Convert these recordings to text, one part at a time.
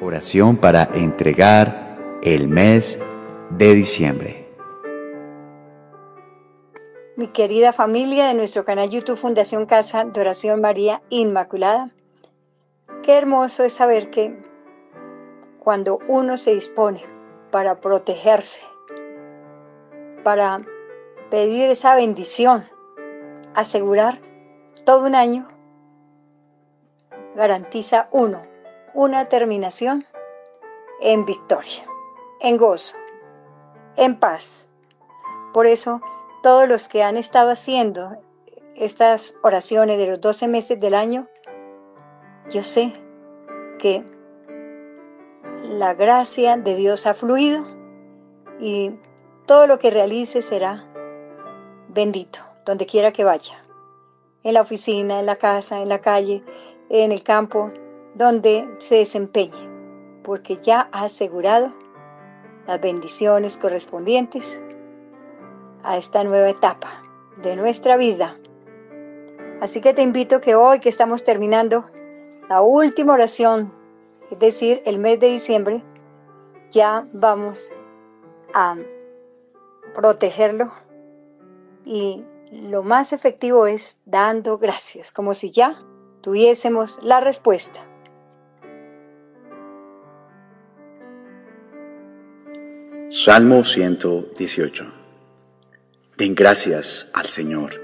Oración para entregar el mes de diciembre. Mi querida familia de nuestro canal YouTube Fundación Casa de Oración María Inmaculada, qué hermoso es saber que cuando uno se dispone para protegerse, para pedir esa bendición, asegurar todo un año, garantiza uno una terminación en victoria, en gozo, en paz. Por eso, todos los que han estado haciendo estas oraciones de los 12 meses del año, yo sé que la gracia de Dios ha fluido y todo lo que realice será bendito, donde quiera que vaya, en la oficina, en la casa, en la calle, en el campo, donde se desempeñe, porque ya ha asegurado las bendiciones correspondientes a esta nueva etapa de nuestra vida. Así que te invito que hoy que estamos terminando la última oración, es decir, el mes de diciembre, ya vamos a protegerlo y lo más efectivo es dando gracias, como si ya tuviésemos la respuesta. Salmo 118. Den gracias al Señor,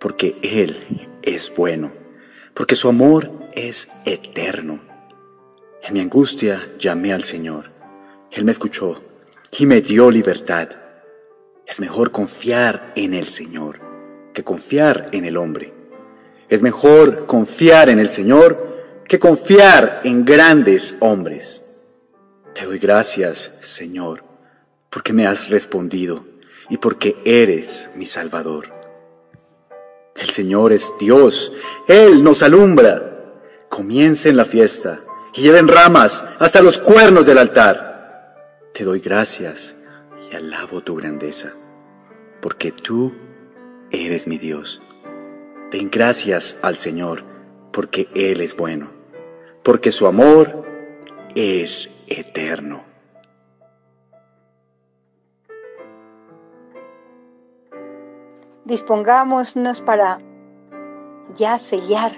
porque Él es bueno, porque su amor es eterno. En mi angustia llamé al Señor. Él me escuchó y me dio libertad. Es mejor confiar en el Señor que confiar en el hombre. Es mejor confiar en el Señor que confiar en grandes hombres. Te doy gracias, Señor porque me has respondido y porque eres mi Salvador. El Señor es Dios, Él nos alumbra. Comiencen la fiesta y lleven ramas hasta los cuernos del altar. Te doy gracias y alabo tu grandeza, porque tú eres mi Dios. Den gracias al Señor, porque Él es bueno, porque su amor es eterno. Dispongámonos para ya sellar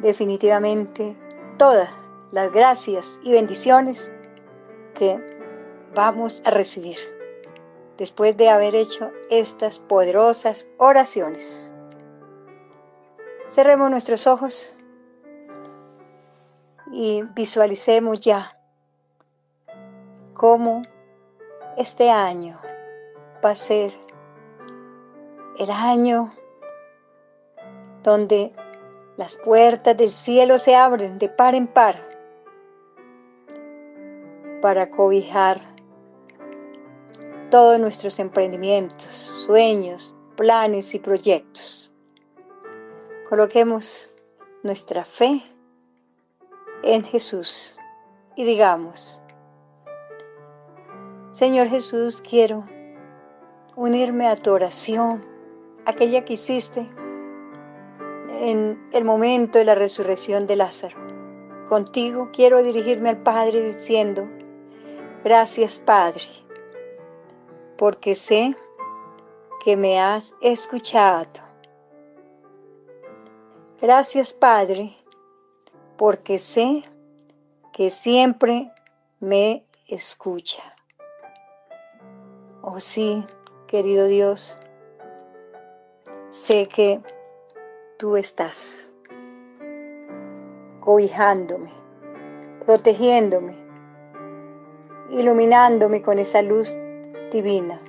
definitivamente todas las gracias y bendiciones que vamos a recibir después de haber hecho estas poderosas oraciones. Cerremos nuestros ojos y visualicemos ya cómo este año va a ser el año donde las puertas del cielo se abren de par en par para cobijar todos nuestros emprendimientos, sueños, planes y proyectos. Coloquemos nuestra fe en Jesús y digamos, Señor Jesús, quiero unirme a tu oración aquella que hiciste en el momento de la resurrección de Lázaro. Contigo quiero dirigirme al Padre diciendo, gracias Padre, porque sé que me has escuchado. Gracias Padre, porque sé que siempre me escucha. Oh sí, querido Dios, sé que tú estás cobijándome, protegiéndome, iluminándome con esa luz divina,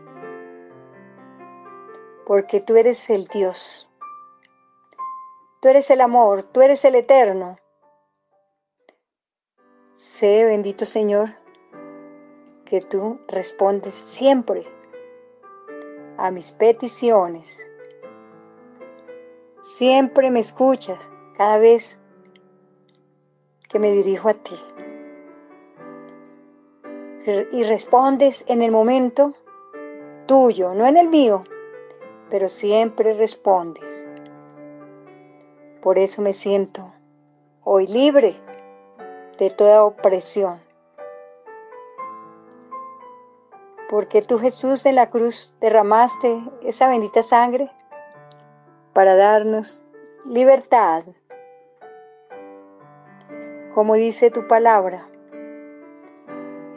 porque tú eres el Dios, tú eres el amor, tú eres el eterno. Sé, bendito Señor, que tú respondes siempre a mis peticiones Siempre me escuchas cada vez que me dirijo a ti. Y respondes en el momento tuyo, no en el mío, pero siempre respondes. Por eso me siento hoy libre de toda opresión. Porque tú Jesús en la cruz derramaste esa bendita sangre para darnos libertad. Como dice tu palabra,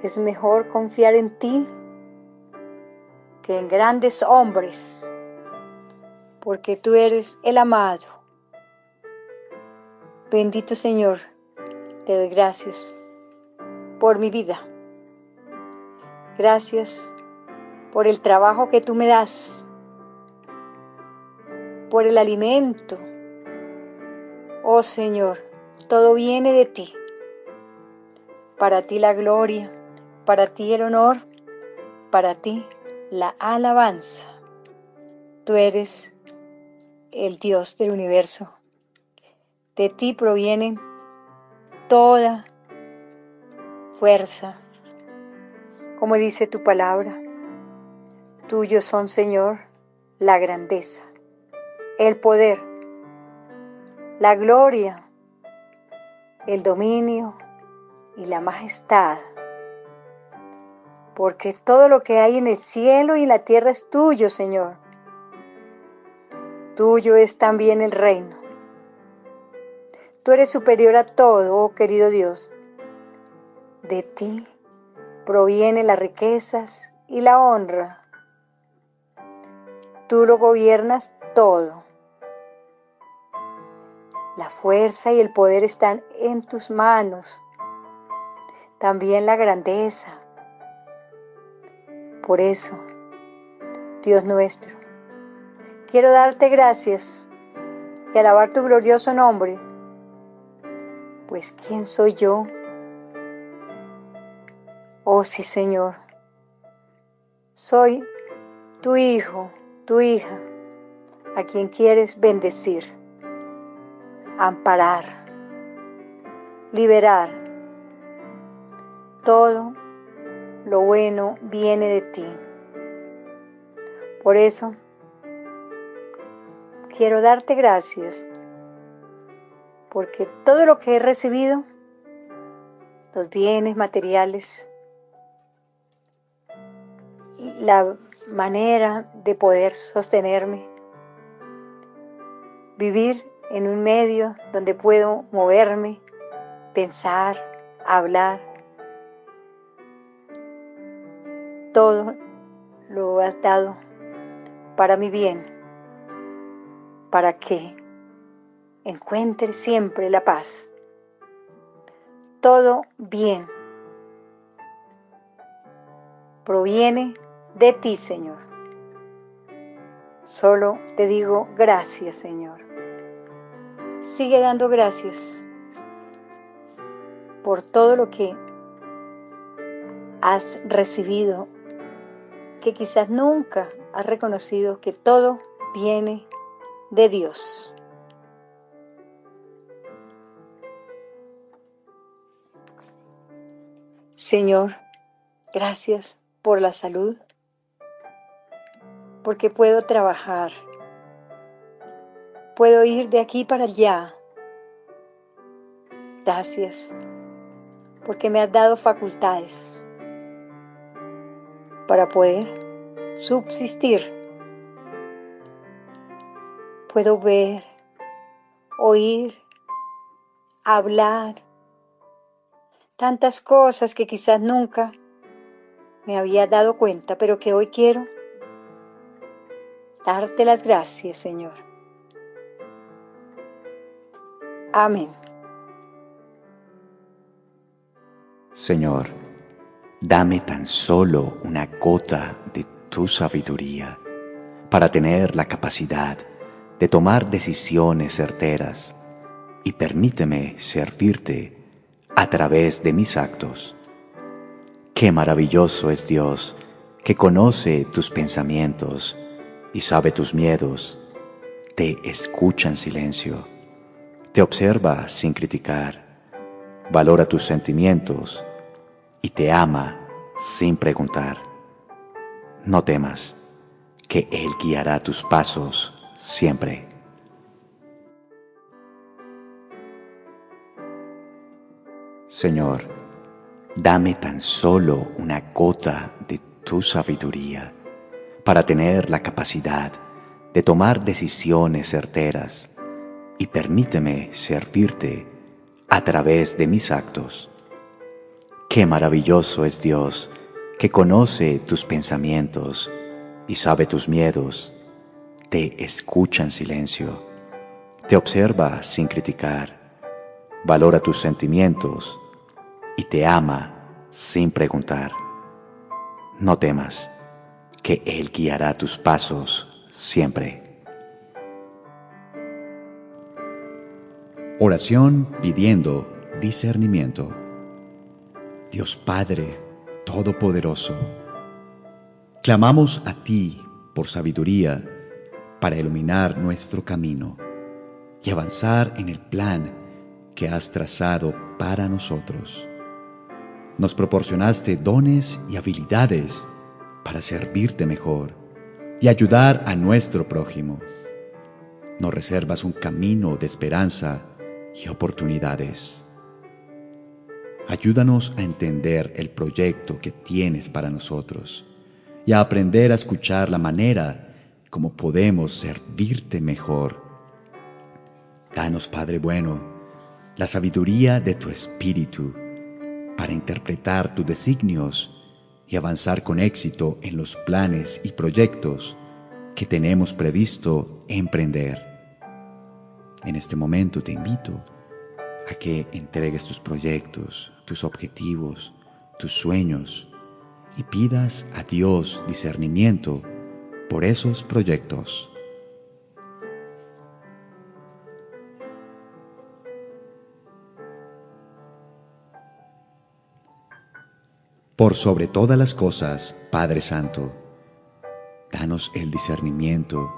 es mejor confiar en ti que en grandes hombres, porque tú eres el amado. Bendito Señor, te doy gracias por mi vida. Gracias por el trabajo que tú me das, por el alimento. Oh Señor, todo viene de ti. Para ti la gloria, para ti el honor, para ti la alabanza. Tú eres el Dios del universo. De ti proviene toda fuerza. Como dice tu palabra, tuyo son, Señor, la grandeza, el poder, la gloria, el dominio y la majestad. Porque todo lo que hay en el cielo y en la tierra es tuyo, Señor. Tuyo es también el reino. Tú eres superior a todo, oh querido Dios. De ti provienen las riquezas y la honra. Tú lo gobiernas todo. La fuerza y el poder están en tus manos. También la grandeza. Por eso, Dios nuestro, quiero darte gracias y alabar tu glorioso nombre. Pues ¿quién soy yo? Oh sí, Señor. Soy tu hijo, tu hija, a quien quieres bendecir amparar, liberar. Todo lo bueno viene de ti. Por eso, quiero darte gracias, porque todo lo que he recibido, los bienes materiales, la manera de poder sostenerme, vivir en un medio donde puedo moverme, pensar, hablar. Todo lo has dado para mi bien, para que encuentre siempre la paz. Todo bien proviene de ti, Señor. Solo te digo gracias, Señor. Sigue dando gracias por todo lo que has recibido, que quizás nunca has reconocido que todo viene de Dios. Señor, gracias por la salud, porque puedo trabajar Puedo ir de aquí para allá. Gracias, porque me has dado facultades para poder subsistir. Puedo ver, oír, hablar, tantas cosas que quizás nunca me había dado cuenta, pero que hoy quiero darte las gracias, Señor. Amén. Señor, dame tan solo una gota de tu sabiduría para tener la capacidad de tomar decisiones certeras y permíteme servirte a través de mis actos. Qué maravilloso es Dios que conoce tus pensamientos y sabe tus miedos, te escucha en silencio te observa sin criticar, valora tus sentimientos y te ama sin preguntar. No temas, que Él guiará tus pasos siempre. Señor, dame tan solo una gota de tu sabiduría para tener la capacidad de tomar decisiones certeras y permíteme servirte a través de mis actos. Qué maravilloso es Dios que conoce tus pensamientos y sabe tus miedos, te escucha en silencio, te observa sin criticar, valora tus sentimientos y te ama sin preguntar. No temas, que Él guiará tus pasos siempre. Oración pidiendo discernimiento. Dios Padre Todopoderoso, clamamos a ti por sabiduría para iluminar nuestro camino y avanzar en el plan que has trazado para nosotros. Nos proporcionaste dones y habilidades para servirte mejor y ayudar a nuestro prójimo. Nos reservas un camino de esperanza y oportunidades. Ayúdanos a entender el proyecto que tienes para nosotros y a aprender a escuchar la manera como podemos servirte mejor. Danos, Padre bueno, la sabiduría de tu espíritu para interpretar tus designios y avanzar con éxito en los planes y proyectos que tenemos previsto emprender. En este momento te invito a que entregues tus proyectos, tus objetivos, tus sueños y pidas a Dios discernimiento por esos proyectos. Por sobre todas las cosas, Padre Santo, danos el discernimiento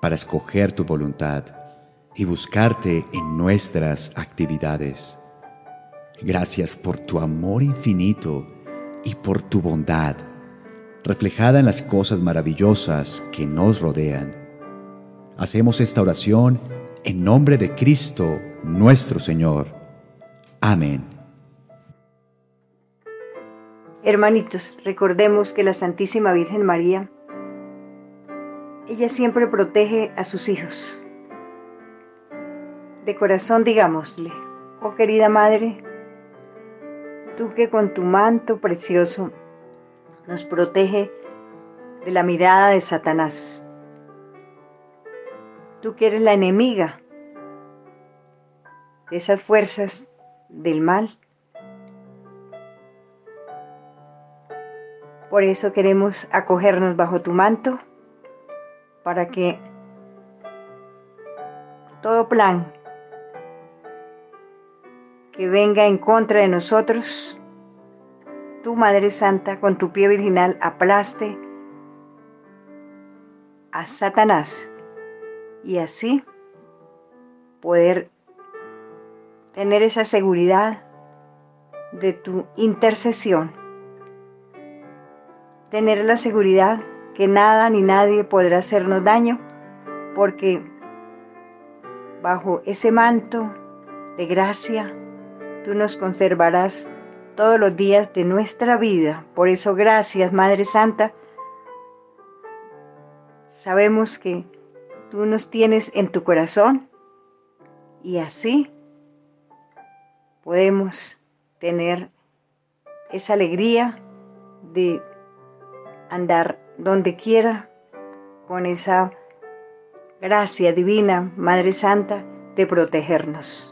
para escoger tu voluntad y buscarte en nuestras actividades. Gracias por tu amor infinito y por tu bondad, reflejada en las cosas maravillosas que nos rodean. Hacemos esta oración en nombre de Cristo nuestro Señor. Amén. Hermanitos, recordemos que la Santísima Virgen María, ella siempre protege a sus hijos. De corazón digámosle, oh querida Madre, tú que con tu manto precioso nos protege de la mirada de Satanás. Tú que eres la enemiga de esas fuerzas del mal Por eso queremos acogernos bajo tu manto para que todo plan que venga en contra de nosotros, tu Madre Santa, con tu pie virginal, aplaste a Satanás y así poder tener esa seguridad de tu intercesión. Tener la seguridad que nada ni nadie podrá hacernos daño, porque bajo ese manto de gracia tú nos conservarás todos los días de nuestra vida. Por eso gracias, Madre Santa. Sabemos que tú nos tienes en tu corazón y así podemos tener esa alegría de andar donde quiera con esa gracia divina, Madre Santa, de protegernos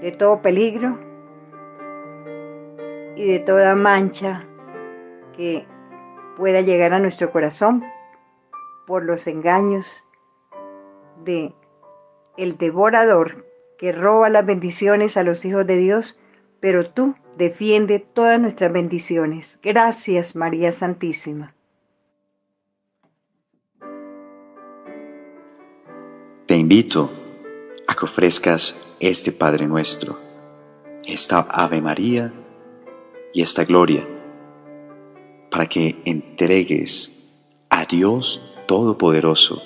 de todo peligro y de toda mancha que pueda llegar a nuestro corazón por los engaños de el devorador que roba las bendiciones a los hijos de Dios, pero tú defiende todas nuestras bendiciones. Gracias, María Santísima. Te invito a que ofrezcas este Padre nuestro, esta Ave María y esta Gloria, para que entregues a Dios Todopoderoso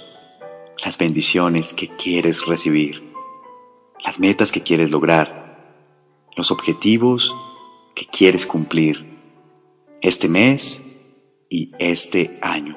las bendiciones que quieres recibir, las metas que quieres lograr los objetivos que quieres cumplir este mes y este año.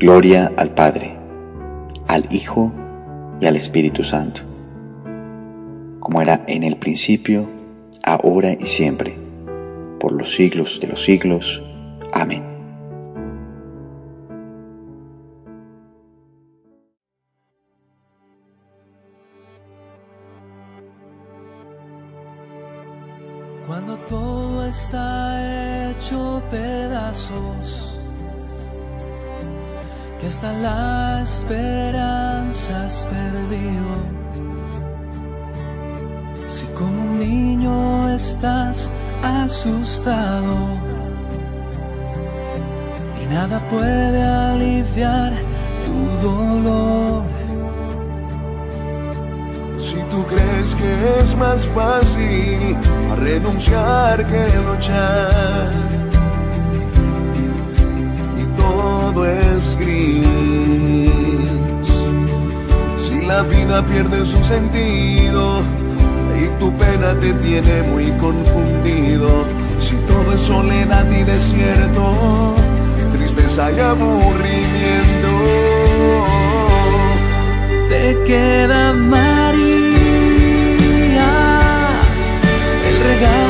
Gloria al Padre, al Hijo y al Espíritu Santo, como era en el principio, ahora y siempre, por los siglos de los siglos. Amén. Cuando todo está hecho pedazos, que hasta la esperanza has perdido. Si como un niño estás asustado y nada puede aliviar tu dolor. Si tú crees que es más fácil renunciar que luchar y todo es si la vida pierde su sentido y tu pena te tiene muy confundido, si todo es soledad y desierto, tristeza y aburrimiento, te queda María, el regalo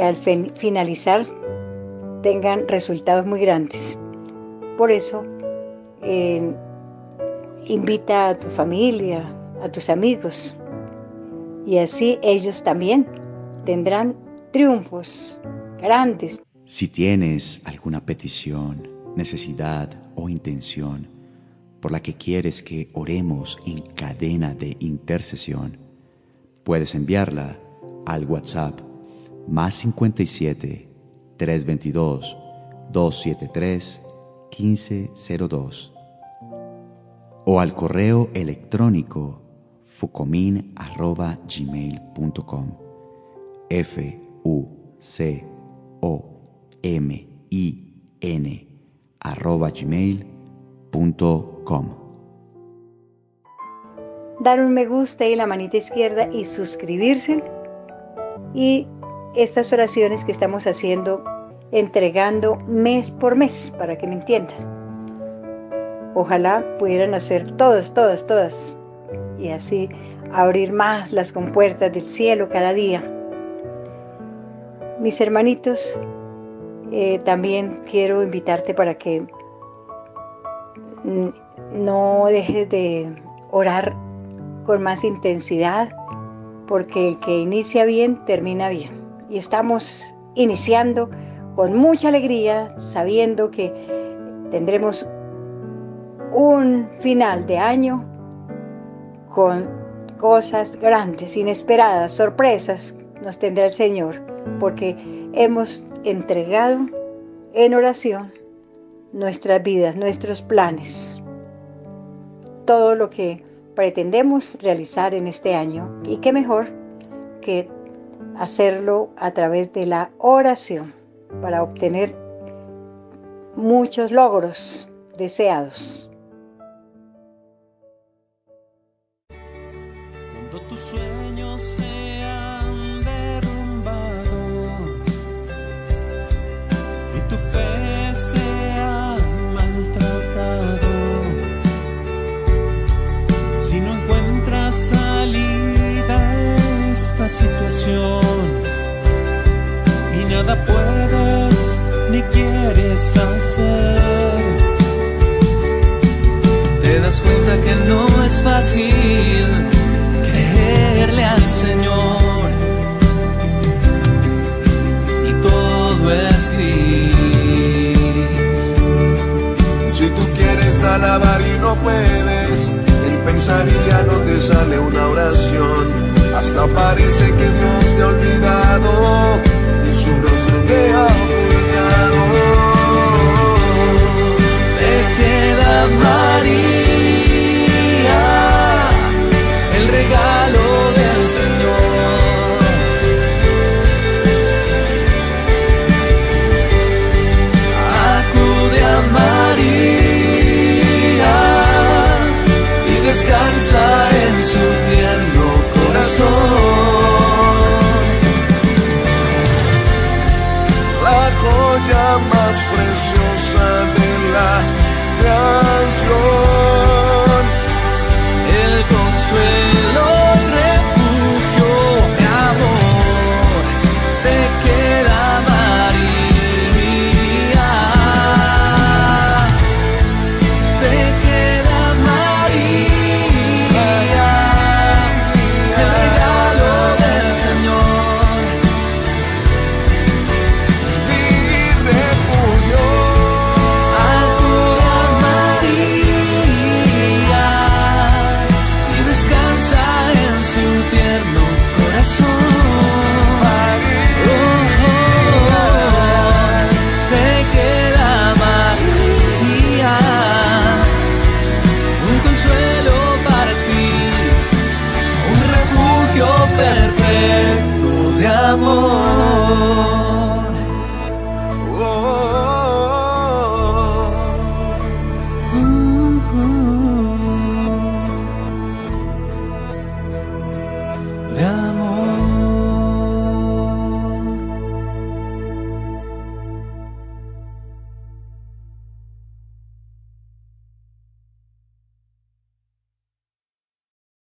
al fin- finalizar tengan resultados muy grandes. Por eso, eh, invita a tu familia, a tus amigos, y así ellos también tendrán triunfos grandes. Si tienes alguna petición, necesidad o intención por la que quieres que oremos en cadena de intercesión, puedes enviarla al WhatsApp más 57 322 273 1502 o al correo electrónico fucomin@gmail.com f u c o m i n arroba gmail.com dar un me gusta y la manita izquierda y suscribirse. Y estas oraciones que estamos haciendo, entregando mes por mes, para que me entiendan. Ojalá pudieran hacer todas, todas, todas. Y así abrir más las compuertas del cielo cada día. Mis hermanitos, eh, también quiero invitarte para que no dejes de orar con más intensidad, porque el que inicia bien, termina bien y estamos iniciando con mucha alegría, sabiendo que tendremos un final de año con cosas grandes, inesperadas, sorpresas nos tendrá el Señor, porque hemos entregado en oración nuestras vidas, nuestros planes, todo lo que pretendemos realizar en este año. Y qué mejor que hacerlo a través de la oración para obtener muchos logros deseados.